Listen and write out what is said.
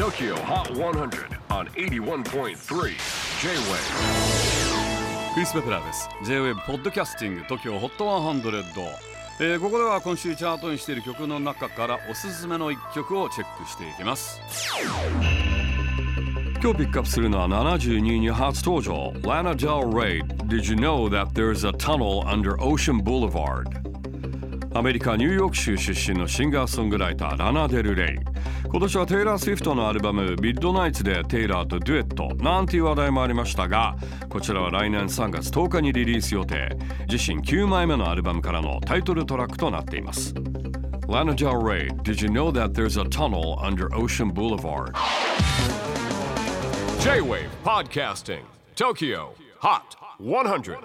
TOKYO HOT 100 on 81.3 J-WAVE クリス・ベプラーです。J-WAVE ポッドキャスティング TOKYO HOT 100、えーここでは今週チャートにしている曲の中からおすすめの一曲をチェックしていきます。今日ピックアップするのは72位に初登場。Lana Del Rey Did you know that there's a tunnel under Ocean Boulevard? アメリカ・ニューヨーク州出身のシンガーソングライターラナ・デル・レイ今年はテイラー・スウィフトのアルバム「ミッドナイツ」でテイラーとデュエット。なんていう話題もありましたがこちらは来年3月10日にリリース予定。自身9枚目のアルバムからのタイトルトラックとなっています。Lana Del Rey Did you know that there's a tunnel under Ocean Boulevard? J-WAVE PODCASTING TOKYO HOT 100